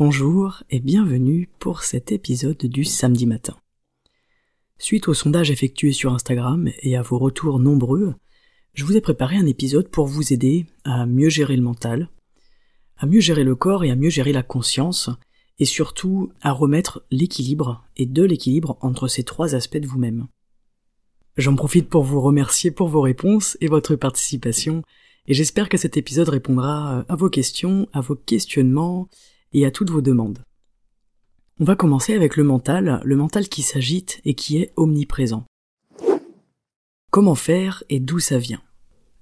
Bonjour et bienvenue pour cet épisode du samedi matin. Suite au sondage effectué sur Instagram et à vos retours nombreux, je vous ai préparé un épisode pour vous aider à mieux gérer le mental, à mieux gérer le corps et à mieux gérer la conscience, et surtout à remettre l'équilibre et de l'équilibre entre ces trois aspects de vous-même. J'en profite pour vous remercier pour vos réponses et votre participation, et j'espère que cet épisode répondra à vos questions, à vos questionnements, et à toutes vos demandes. On va commencer avec le mental, le mental qui s'agite et qui est omniprésent. Comment faire et d'où ça vient?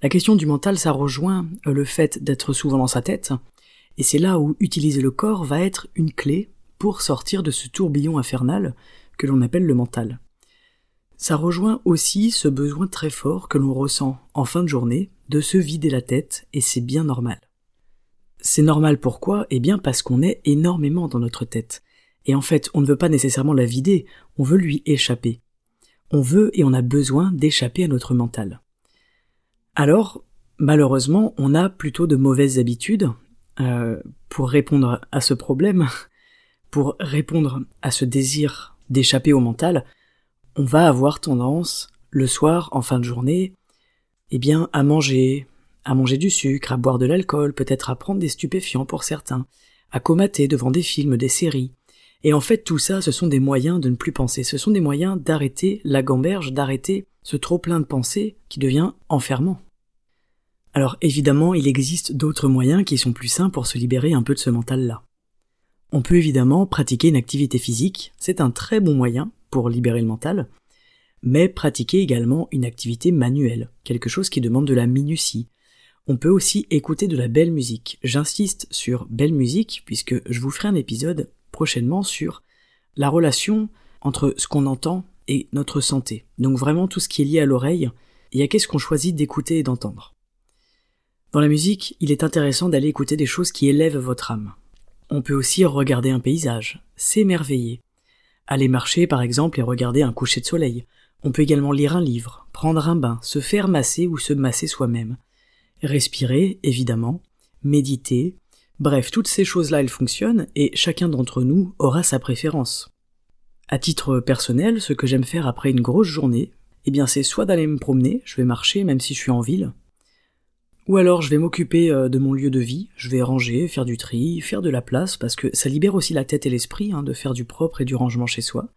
La question du mental, ça rejoint le fait d'être souvent dans sa tête, et c'est là où utiliser le corps va être une clé pour sortir de ce tourbillon infernal que l'on appelle le mental. Ça rejoint aussi ce besoin très fort que l'on ressent en fin de journée de se vider la tête, et c'est bien normal. C'est normal pourquoi? Eh bien parce qu'on est énormément dans notre tête. Et en fait, on ne veut pas nécessairement la vider, on veut lui échapper. On veut et on a besoin d'échapper à notre mental. Alors, malheureusement, on a plutôt de mauvaises habitudes euh, pour répondre à ce problème, pour répondre à ce désir d'échapper au mental, on va avoir tendance, le soir, en fin de journée, eh bien, à manger, à manger du sucre, à boire de l'alcool, peut-être à prendre des stupéfiants pour certains, à comater devant des films, des séries. Et en fait, tout ça, ce sont des moyens de ne plus penser, ce sont des moyens d'arrêter la gamberge, d'arrêter ce trop plein de pensées qui devient enfermant. Alors évidemment, il existe d'autres moyens qui sont plus sains pour se libérer un peu de ce mental-là. On peut évidemment pratiquer une activité physique, c'est un très bon moyen pour libérer le mental, mais pratiquer également une activité manuelle, quelque chose qui demande de la minutie, on peut aussi écouter de la belle musique. J'insiste sur belle musique puisque je vous ferai un épisode prochainement sur la relation entre ce qu'on entend et notre santé. Donc vraiment tout ce qui est lié à l'oreille et à qu'est-ce qu'on choisit d'écouter et d'entendre. Dans la musique, il est intéressant d'aller écouter des choses qui élèvent votre âme. On peut aussi regarder un paysage, s'émerveiller. Aller marcher par exemple et regarder un coucher de soleil. On peut également lire un livre, prendre un bain, se faire masser ou se masser soi-même respirer, évidemment, méditer, bref, toutes ces choses-là, elles fonctionnent, et chacun d'entre nous aura sa préférence. À titre personnel, ce que j'aime faire après une grosse journée, eh bien c'est soit d'aller me promener, je vais marcher même si je suis en ville, ou alors je vais m'occuper euh, de mon lieu de vie, je vais ranger, faire du tri, faire de la place, parce que ça libère aussi la tête et l'esprit hein, de faire du propre et du rangement chez soi.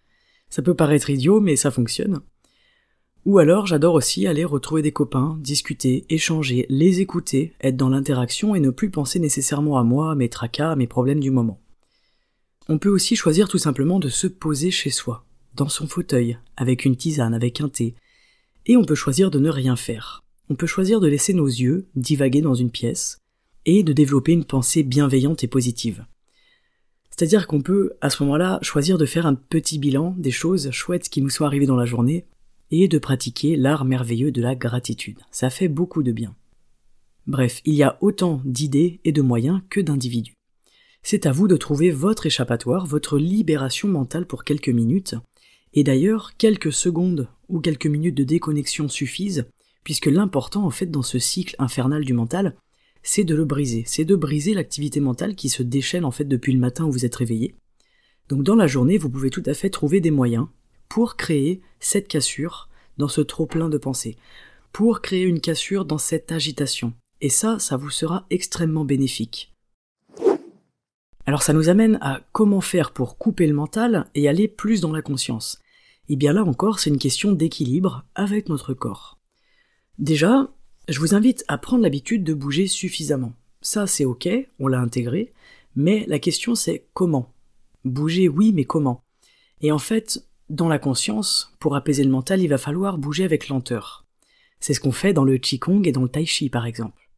Ça peut paraître idiot, mais ça fonctionne. Ou alors j'adore aussi aller retrouver des copains, discuter, échanger, les écouter, être dans l'interaction et ne plus penser nécessairement à moi, à mes tracas, à mes problèmes du moment. On peut aussi choisir tout simplement de se poser chez soi, dans son fauteuil, avec une tisane, avec un thé, et on peut choisir de ne rien faire. On peut choisir de laisser nos yeux divaguer dans une pièce, et de développer une pensée bienveillante et positive. C'est-à-dire qu'on peut, à ce moment-là, choisir de faire un petit bilan des choses chouettes qui nous sont arrivées dans la journée, et de pratiquer l'art merveilleux de la gratitude. Ça fait beaucoup de bien. Bref, il y a autant d'idées et de moyens que d'individus. C'est à vous de trouver votre échappatoire, votre libération mentale pour quelques minutes, et d'ailleurs quelques secondes ou quelques minutes de déconnexion suffisent, puisque l'important en fait dans ce cycle infernal du mental, c'est de le briser, c'est de briser l'activité mentale qui se déchaîne en fait depuis le matin où vous êtes réveillé. Donc dans la journée, vous pouvez tout à fait trouver des moyens pour créer cette cassure dans ce trop-plein de pensées, pour créer une cassure dans cette agitation. Et ça, ça vous sera extrêmement bénéfique. Alors ça nous amène à comment faire pour couper le mental et aller plus dans la conscience. Et bien là encore, c'est une question d'équilibre avec notre corps. Déjà, je vous invite à prendre l'habitude de bouger suffisamment. Ça, c'est ok, on l'a intégré, mais la question c'est comment? Bouger, oui, mais comment? Et en fait, dans la conscience, pour apaiser le mental, il va falloir bouger avec lenteur. C'est ce qu'on fait dans le Qigong et dans le Tai Chi par exemple.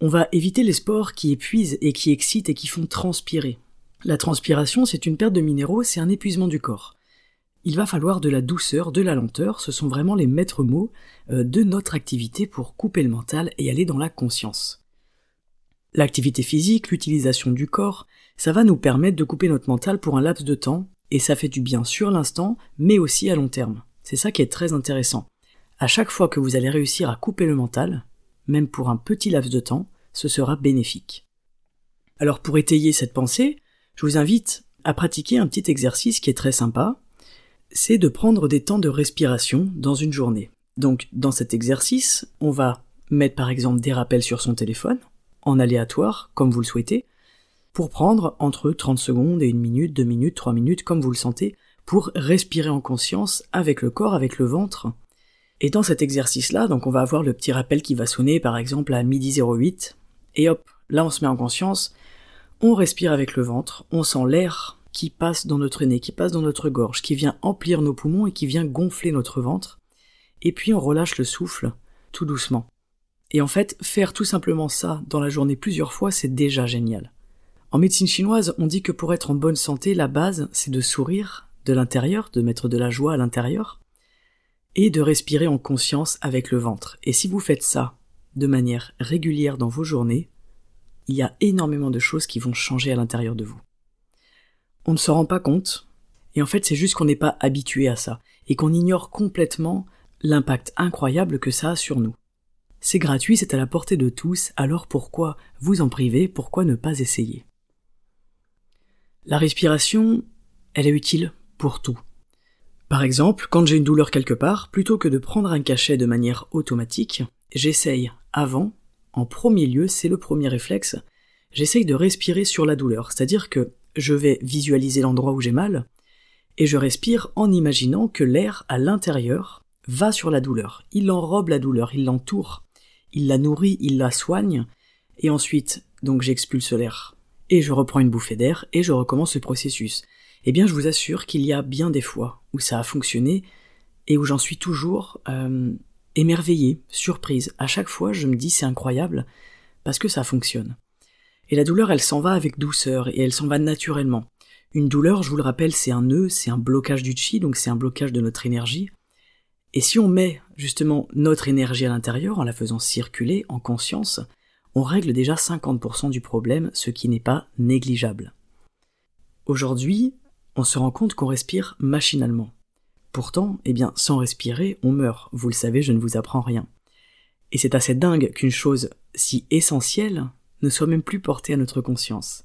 On va éviter les sports qui épuisent et qui excitent et qui font transpirer. La transpiration, c'est une perte de minéraux, c'est un épuisement du corps. Il va falloir de la douceur, de la lenteur, ce sont vraiment les maîtres mots euh, de notre activité pour couper le mental et aller dans la conscience. L'activité physique, l'utilisation du corps, ça va nous permettre de couper notre mental pour un laps de temps, et ça fait du bien sur l'instant, mais aussi à long terme. C'est ça qui est très intéressant. À chaque fois que vous allez réussir à couper le mental, même pour un petit laps de temps, ce sera bénéfique. Alors pour étayer cette pensée, je vous invite à pratiquer un petit exercice qui est très sympa, c'est de prendre des temps de respiration dans une journée. Donc dans cet exercice, on va mettre par exemple des rappels sur son téléphone, en aléatoire, comme vous le souhaitez, pour prendre entre 30 secondes et une minute, deux minutes, trois minutes, comme vous le sentez, pour respirer en conscience avec le corps, avec le ventre. Et dans cet exercice-là, donc on va avoir le petit rappel qui va sonner par exemple à midi 08, et hop, là on se met en conscience, on respire avec le ventre, on sent l'air qui passe dans notre nez, qui passe dans notre gorge, qui vient emplir nos poumons et qui vient gonfler notre ventre, et puis on relâche le souffle tout doucement. Et en fait, faire tout simplement ça dans la journée plusieurs fois, c'est déjà génial. En médecine chinoise, on dit que pour être en bonne santé, la base, c'est de sourire de l'intérieur, de mettre de la joie à l'intérieur, et de respirer en conscience avec le ventre. Et si vous faites ça de manière régulière dans vos journées, il y a énormément de choses qui vont changer à l'intérieur de vous. On ne se rend pas compte, et en fait c'est juste qu'on n'est pas habitué à ça, et qu'on ignore complètement l'impact incroyable que ça a sur nous. C'est gratuit, c'est à la portée de tous, alors pourquoi vous en priver, pourquoi ne pas essayer? La respiration, elle est utile pour tout. Par exemple, quand j'ai une douleur quelque part, plutôt que de prendre un cachet de manière automatique, j'essaye avant, en premier lieu, c'est le premier réflexe, j'essaye de respirer sur la douleur, c'est-à-dire que je vais visualiser l'endroit où j'ai mal, et je respire en imaginant que l'air à l'intérieur va sur la douleur, il enrobe la douleur, il l'entoure, il la nourrit, il la soigne, et ensuite, donc j'expulse l'air et je reprends une bouffée d'air et je recommence le processus. Eh bien, je vous assure qu'il y a bien des fois où ça a fonctionné et où j'en suis toujours euh, émerveillé, surprise. À chaque fois, je me dis c'est incroyable parce que ça fonctionne. Et la douleur, elle s'en va avec douceur et elle s'en va naturellement. Une douleur, je vous le rappelle, c'est un nœud, c'est un blocage du chi, donc c'est un blocage de notre énergie. Et si on met justement notre énergie à l'intérieur en la faisant circuler en conscience, on règle déjà 50% du problème, ce qui n'est pas négligeable. Aujourd'hui, on se rend compte qu'on respire machinalement. Pourtant, eh bien, sans respirer, on meurt. Vous le savez, je ne vous apprends rien. Et c'est assez dingue qu'une chose si essentielle ne soit même plus portée à notre conscience.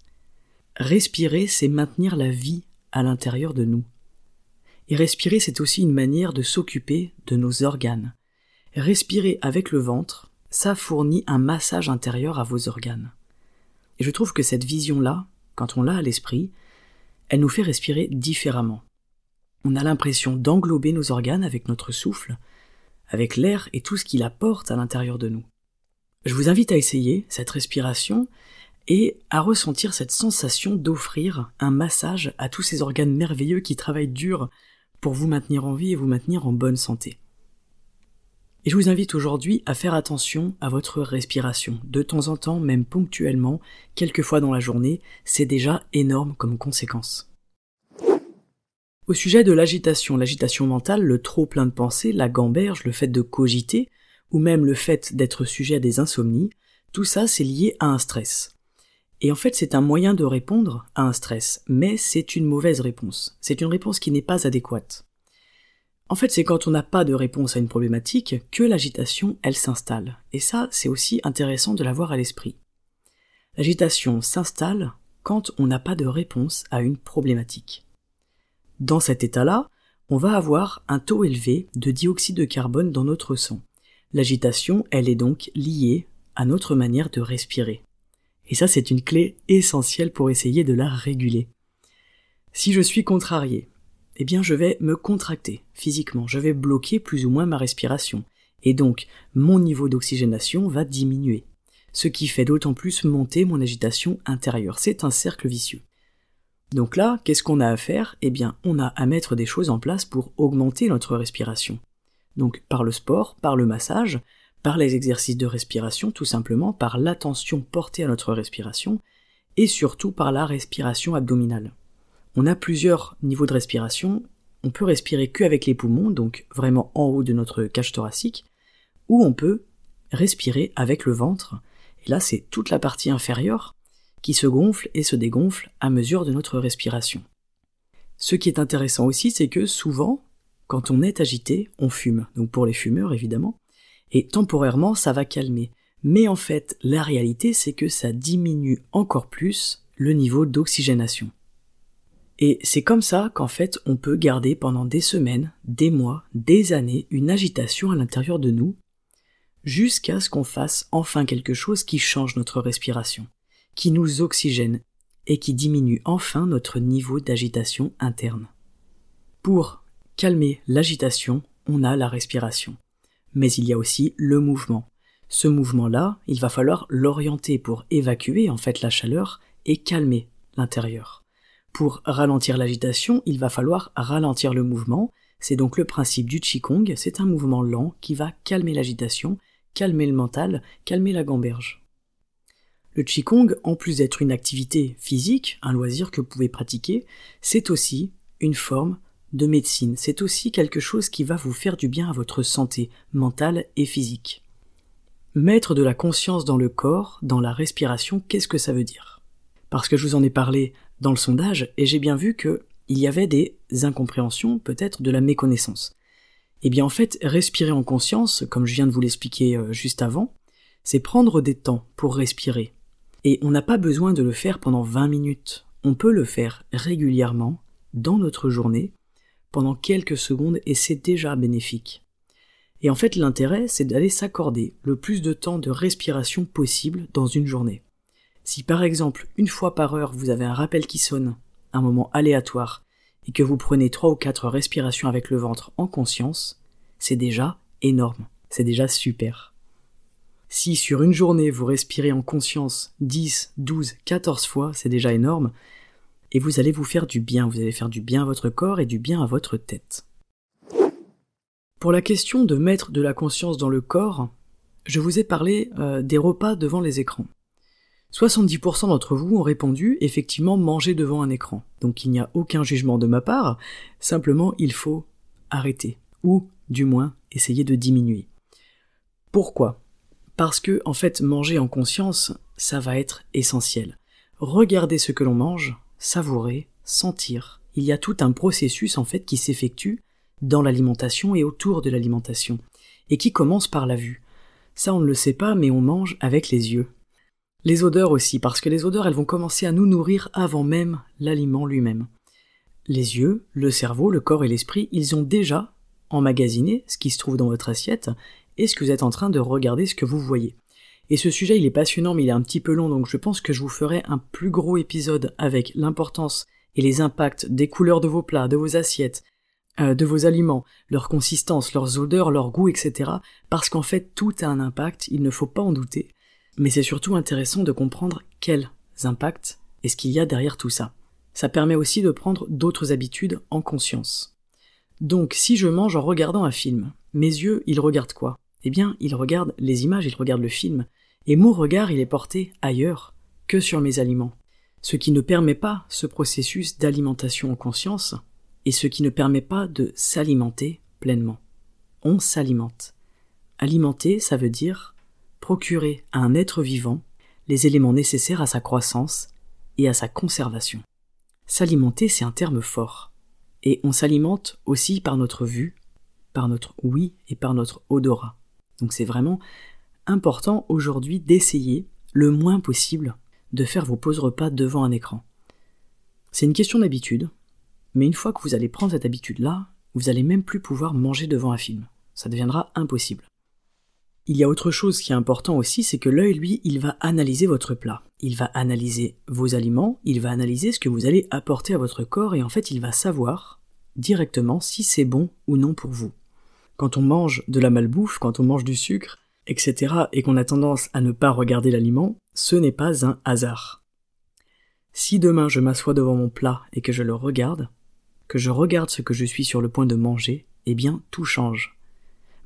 Respirer, c'est maintenir la vie à l'intérieur de nous. Et respirer, c'est aussi une manière de s'occuper de nos organes. Respirer avec le ventre, ça fournit un massage intérieur à vos organes. Et je trouve que cette vision-là, quand on l'a à l'esprit, elle nous fait respirer différemment. On a l'impression d'englober nos organes avec notre souffle, avec l'air et tout ce qu'il apporte à l'intérieur de nous. Je vous invite à essayer cette respiration et à ressentir cette sensation d'offrir un massage à tous ces organes merveilleux qui travaillent dur pour vous maintenir en vie et vous maintenir en bonne santé. Et je vous invite aujourd'hui à faire attention à votre respiration. De temps en temps, même ponctuellement, quelques fois dans la journée, c'est déjà énorme comme conséquence. Au sujet de l'agitation, l'agitation mentale, le trop plein de pensées, la gamberge, le fait de cogiter, ou même le fait d'être sujet à des insomnies, tout ça c'est lié à un stress. Et en fait c'est un moyen de répondre à un stress, mais c'est une mauvaise réponse. C'est une réponse qui n'est pas adéquate. En fait, c'est quand on n'a pas de réponse à une problématique que l'agitation, elle s'installe. Et ça, c'est aussi intéressant de l'avoir à l'esprit. L'agitation s'installe quand on n'a pas de réponse à une problématique. Dans cet état-là, on va avoir un taux élevé de dioxyde de carbone dans notre sang. L'agitation, elle est donc liée à notre manière de respirer. Et ça, c'est une clé essentielle pour essayer de la réguler. Si je suis contrarié, eh bien je vais me contracter physiquement, je vais bloquer plus ou moins ma respiration, et donc mon niveau d'oxygénation va diminuer, ce qui fait d'autant plus monter mon agitation intérieure. C'est un cercle vicieux. Donc là, qu'est-ce qu'on a à faire? Eh bien, on a à mettre des choses en place pour augmenter notre respiration. Donc par le sport, par le massage, par les exercices de respiration, tout simplement par l'attention portée à notre respiration, et surtout par la respiration abdominale. On a plusieurs niveaux de respiration, on peut respirer que avec les poumons, donc vraiment en haut de notre cage thoracique, ou on peut respirer avec le ventre, et là c'est toute la partie inférieure, qui se gonfle et se dégonfle à mesure de notre respiration. Ce qui est intéressant aussi, c'est que souvent, quand on est agité, on fume, donc pour les fumeurs évidemment, et temporairement ça va calmer. Mais en fait, la réalité, c'est que ça diminue encore plus le niveau d'oxygénation. Et c'est comme ça qu'en fait on peut garder pendant des semaines, des mois, des années une agitation à l'intérieur de nous, jusqu'à ce qu'on fasse enfin quelque chose qui change notre respiration qui nous oxygène et qui diminue enfin notre niveau d'agitation interne. Pour calmer l'agitation, on a la respiration. Mais il y a aussi le mouvement. Ce mouvement-là, il va falloir l'orienter pour évacuer en fait la chaleur et calmer l'intérieur. Pour ralentir l'agitation, il va falloir ralentir le mouvement. C'est donc le principe du Qigong, c'est un mouvement lent qui va calmer l'agitation, calmer le mental, calmer la gamberge. Le Qigong, en plus d'être une activité physique, un loisir que vous pouvez pratiquer, c'est aussi une forme de médecine. C'est aussi quelque chose qui va vous faire du bien à votre santé mentale et physique. Mettre de la conscience dans le corps, dans la respiration, qu'est-ce que ça veut dire? Parce que je vous en ai parlé dans le sondage et j'ai bien vu que il y avait des incompréhensions, peut-être de la méconnaissance. Eh bien en fait, respirer en conscience, comme je viens de vous l'expliquer euh, juste avant, c'est prendre des temps pour respirer, et on n'a pas besoin de le faire pendant 20 minutes. On peut le faire régulièrement, dans notre journée, pendant quelques secondes, et c'est déjà bénéfique. Et en fait, l'intérêt, c'est d'aller s'accorder le plus de temps de respiration possible dans une journée. Si par exemple, une fois par heure, vous avez un rappel qui sonne, un moment aléatoire, et que vous prenez trois ou quatre respirations avec le ventre en conscience, c'est déjà énorme. C'est déjà super. Si sur une journée vous respirez en conscience 10, 12, 14 fois, c'est déjà énorme, et vous allez vous faire du bien, vous allez faire du bien à votre corps et du bien à votre tête. Pour la question de mettre de la conscience dans le corps, je vous ai parlé euh, des repas devant les écrans. 70% d'entre vous ont répondu effectivement manger devant un écran. Donc il n'y a aucun jugement de ma part, simplement il faut arrêter, ou du moins essayer de diminuer. Pourquoi? Parce que, en fait, manger en conscience, ça va être essentiel. Regarder ce que l'on mange, savourer, sentir. Il y a tout un processus, en fait, qui s'effectue dans l'alimentation et autour de l'alimentation, et qui commence par la vue. Ça, on ne le sait pas, mais on mange avec les yeux. Les odeurs aussi, parce que les odeurs, elles vont commencer à nous nourrir avant même l'aliment lui-même. Les yeux, le cerveau, le corps et l'esprit, ils ont déjà emmagasiné ce qui se trouve dans votre assiette, est-ce que vous êtes en train de regarder ce que vous voyez Et ce sujet, il est passionnant, mais il est un petit peu long, donc je pense que je vous ferai un plus gros épisode avec l'importance et les impacts des couleurs de vos plats, de vos assiettes, euh, de vos aliments, leur consistance, leurs odeurs, leur goût, etc. Parce qu'en fait, tout a un impact, il ne faut pas en douter. Mais c'est surtout intéressant de comprendre quels impacts est-ce qu'il y a derrière tout ça. Ça permet aussi de prendre d'autres habitudes en conscience. Donc, si je mange en regardant un film, mes yeux, ils regardent quoi? Eh bien, il regarde les images, il regarde le film, et mon regard, il est porté ailleurs que sur mes aliments. Ce qui ne permet pas ce processus d'alimentation en conscience, et ce qui ne permet pas de s'alimenter pleinement. On s'alimente. Alimenter, ça veut dire procurer à un être vivant les éléments nécessaires à sa croissance et à sa conservation. S'alimenter, c'est un terme fort. Et on s'alimente aussi par notre vue, par notre oui et par notre odorat. Donc c'est vraiment important aujourd'hui d'essayer le moins possible de faire vos pauses repas devant un écran. C'est une question d'habitude, mais une fois que vous allez prendre cette habitude-là, vous allez même plus pouvoir manger devant un film. Ça deviendra impossible. Il y a autre chose qui est important aussi, c'est que l'œil, lui, il va analyser votre plat. Il va analyser vos aliments, il va analyser ce que vous allez apporter à votre corps et en fait, il va savoir directement si c'est bon ou non pour vous quand on mange de la malbouffe, quand on mange du sucre, etc., et qu'on a tendance à ne pas regarder l'aliment, ce n'est pas un hasard. Si demain je m'assois devant mon plat et que je le regarde, que je regarde ce que je suis sur le point de manger, eh bien tout change.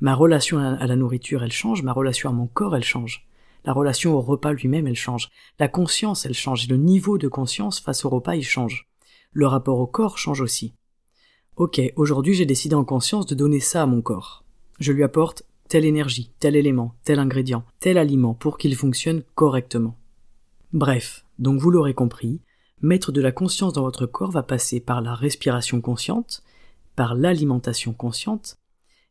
Ma relation à la nourriture, elle change, ma relation à mon corps, elle change. La relation au repas lui-même, elle change. La conscience, elle change. Le niveau de conscience face au repas, il change. Le rapport au corps change aussi. Ok, aujourd'hui j'ai décidé en conscience de donner ça à mon corps. Je lui apporte telle énergie, tel élément, tel ingrédient, tel aliment pour qu'il fonctionne correctement. Bref, donc vous l'aurez compris, mettre de la conscience dans votre corps va passer par la respiration consciente, par l'alimentation consciente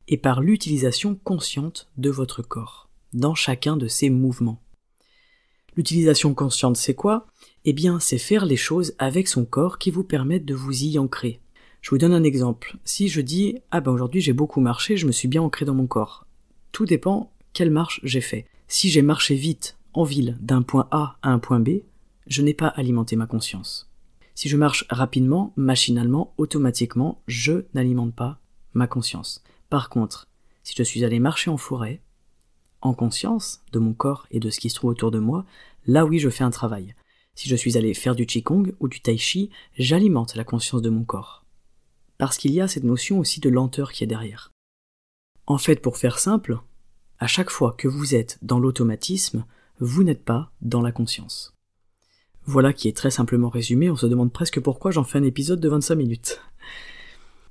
et par l'utilisation consciente de votre corps, dans chacun de ces mouvements. L'utilisation consciente, c'est quoi? Eh bien, c'est faire les choses avec son corps qui vous permettent de vous y ancrer. Je vous donne un exemple. Si je dis Ah ben aujourd'hui j'ai beaucoup marché, je me suis bien ancré dans mon corps. Tout dépend quelle marche j'ai fait. Si j'ai marché vite en ville d'un point A à un point B, je n'ai pas alimenté ma conscience. Si je marche rapidement, machinalement, automatiquement, je n'alimente pas ma conscience. Par contre, si je suis allé marcher en forêt, en conscience de mon corps et de ce qui se trouve autour de moi, là oui je fais un travail. Si je suis allé faire du qigong ou du tai chi, j'alimente la conscience de mon corps. Parce qu'il y a cette notion aussi de lenteur qui est derrière. En fait, pour faire simple, à chaque fois que vous êtes dans l'automatisme, vous n'êtes pas dans la conscience. Voilà qui est très simplement résumé, on se demande presque pourquoi j'en fais un épisode de 25 minutes.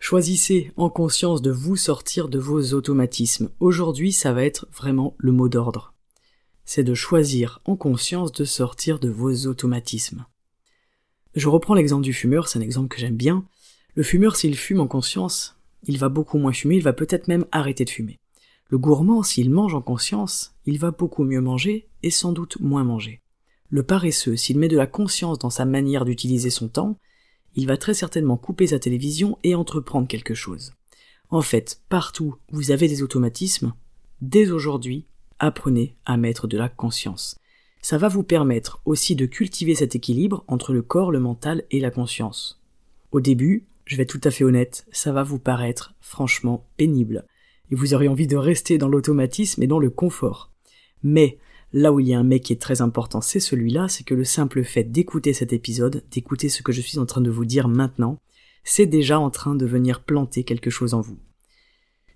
Choisissez en conscience de vous sortir de vos automatismes. Aujourd'hui, ça va être vraiment le mot d'ordre. C'est de choisir en conscience de sortir de vos automatismes. Je reprends l'exemple du fumeur, c'est un exemple que j'aime bien. Le fumeur, s'il fume en conscience, il va beaucoup moins fumer, il va peut-être même arrêter de fumer. Le gourmand, s'il mange en conscience, il va beaucoup mieux manger et sans doute moins manger. Le paresseux, s'il met de la conscience dans sa manière d'utiliser son temps, il va très certainement couper sa télévision et entreprendre quelque chose. En fait, partout où vous avez des automatismes, dès aujourd'hui, apprenez à mettre de la conscience. Ça va vous permettre aussi de cultiver cet équilibre entre le corps, le mental et la conscience. Au début, je vais être tout à fait honnête, ça va vous paraître franchement pénible. Et vous aurez envie de rester dans l'automatisme et dans le confort. Mais, là où il y a un mec qui est très important, c'est celui-là, c'est que le simple fait d'écouter cet épisode, d'écouter ce que je suis en train de vous dire maintenant, c'est déjà en train de venir planter quelque chose en vous.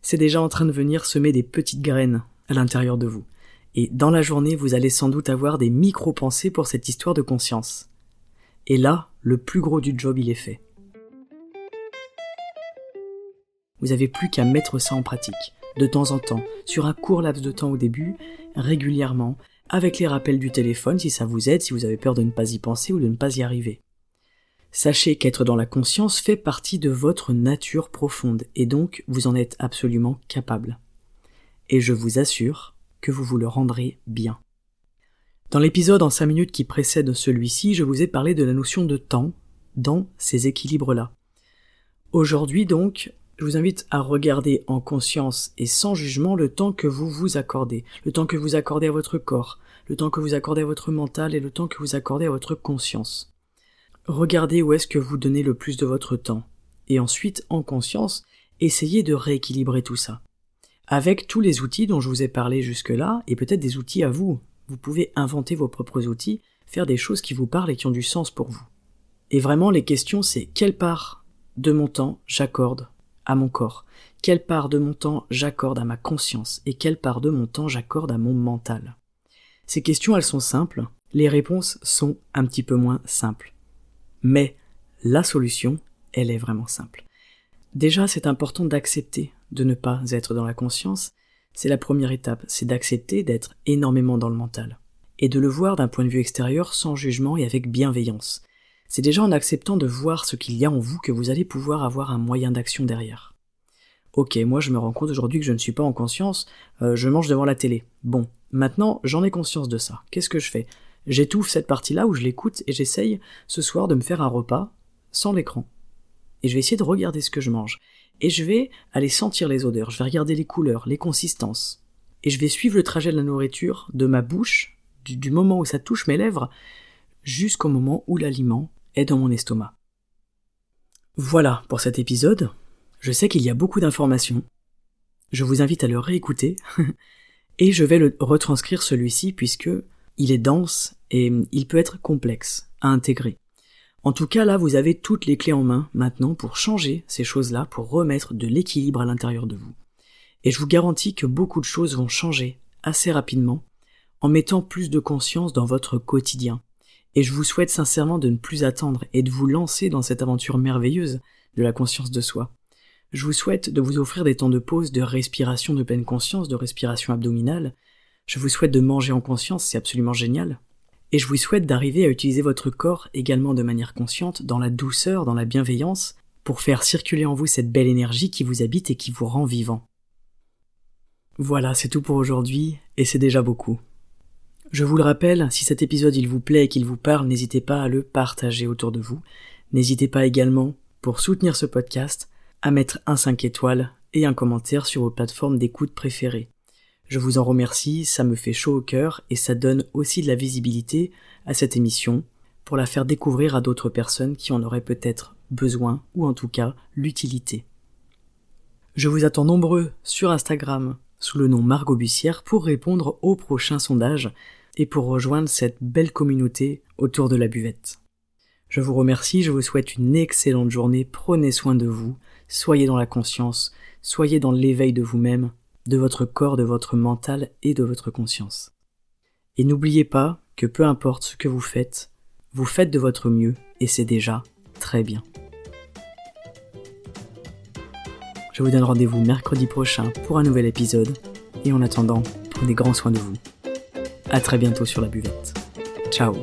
C'est déjà en train de venir semer des petites graines à l'intérieur de vous. Et dans la journée, vous allez sans doute avoir des micro-pensées pour cette histoire de conscience. Et là, le plus gros du job, il est fait. Vous n'avez plus qu'à mettre ça en pratique, de temps en temps, sur un court laps de temps au début, régulièrement, avec les rappels du téléphone si ça vous aide, si vous avez peur de ne pas y penser ou de ne pas y arriver. Sachez qu'être dans la conscience fait partie de votre nature profonde, et donc vous en êtes absolument capable. Et je vous assure que vous vous le rendrez bien. Dans l'épisode en 5 minutes qui précède celui-ci, je vous ai parlé de la notion de temps dans ces équilibres-là. Aujourd'hui donc, je vous invite à regarder en conscience et sans jugement le temps que vous vous accordez, le temps que vous accordez à votre corps, le temps que vous accordez à votre mental et le temps que vous accordez à votre conscience. Regardez où est-ce que vous donnez le plus de votre temps. Et ensuite, en conscience, essayez de rééquilibrer tout ça. Avec tous les outils dont je vous ai parlé jusque-là, et peut-être des outils à vous. Vous pouvez inventer vos propres outils, faire des choses qui vous parlent et qui ont du sens pour vous. Et vraiment, les questions, c'est quelle part de mon temps j'accorde à mon corps, quelle part de mon temps j'accorde à ma conscience et quelle part de mon temps j'accorde à mon mental? Ces questions, elles sont simples, les réponses sont un petit peu moins simples. Mais la solution, elle est vraiment simple. Déjà, c'est important d'accepter de ne pas être dans la conscience. C'est la première étape, c'est d'accepter d'être énormément dans le mental. Et de le voir d'un point de vue extérieur sans jugement et avec bienveillance. C'est déjà en acceptant de voir ce qu'il y a en vous que vous allez pouvoir avoir un moyen d'action derrière. Ok, moi je me rends compte aujourd'hui que je ne suis pas en conscience, euh, je mange devant la télé. Bon, maintenant j'en ai conscience de ça. Qu'est-ce que je fais? J'étouffe cette partie-là où je l'écoute et j'essaye ce soir de me faire un repas sans l'écran. Et je vais essayer de regarder ce que je mange. Et je vais aller sentir les odeurs, je vais regarder les couleurs, les consistances. Et je vais suivre le trajet de la nourriture de ma bouche, du moment où ça touche mes lèvres, jusqu'au moment où l'aliment est dans mon estomac. Voilà pour cet épisode. Je sais qu'il y a beaucoup d'informations. Je vous invite à le réécouter et je vais le retranscrire celui-ci puisque il est dense et il peut être complexe à intégrer. En tout cas, là, vous avez toutes les clés en main maintenant pour changer ces choses-là, pour remettre de l'équilibre à l'intérieur de vous. Et je vous garantis que beaucoup de choses vont changer assez rapidement en mettant plus de conscience dans votre quotidien. Et je vous souhaite sincèrement de ne plus attendre et de vous lancer dans cette aventure merveilleuse de la conscience de soi. Je vous souhaite de vous offrir des temps de pause, de respiration de pleine conscience, de respiration abdominale. Je vous souhaite de manger en conscience, c'est absolument génial. Et je vous souhaite d'arriver à utiliser votre corps également de manière consciente, dans la douceur, dans la bienveillance, pour faire circuler en vous cette belle énergie qui vous habite et qui vous rend vivant. Voilà, c'est tout pour aujourd'hui, et c'est déjà beaucoup. Je vous le rappelle, si cet épisode il vous plaît et qu'il vous parle, n'hésitez pas à le partager autour de vous. N'hésitez pas également, pour soutenir ce podcast, à mettre un 5 étoiles et un commentaire sur vos plateformes d'écoute préférées. Je vous en remercie, ça me fait chaud au cœur et ça donne aussi de la visibilité à cette émission pour la faire découvrir à d'autres personnes qui en auraient peut-être besoin ou en tout cas l'utilité. Je vous attends nombreux sur Instagram sous le nom Margot Bussière pour répondre au prochain sondage et pour rejoindre cette belle communauté autour de la buvette. Je vous remercie, je vous souhaite une excellente journée, prenez soin de vous, soyez dans la conscience, soyez dans l'éveil de vous-même, de votre corps, de votre mental et de votre conscience. Et n'oubliez pas que peu importe ce que vous faites, vous faites de votre mieux et c'est déjà très bien. Je vous donne rendez-vous mercredi prochain pour un nouvel épisode et en attendant, prenez grand soin de vous. À très bientôt sur la buvette. Ciao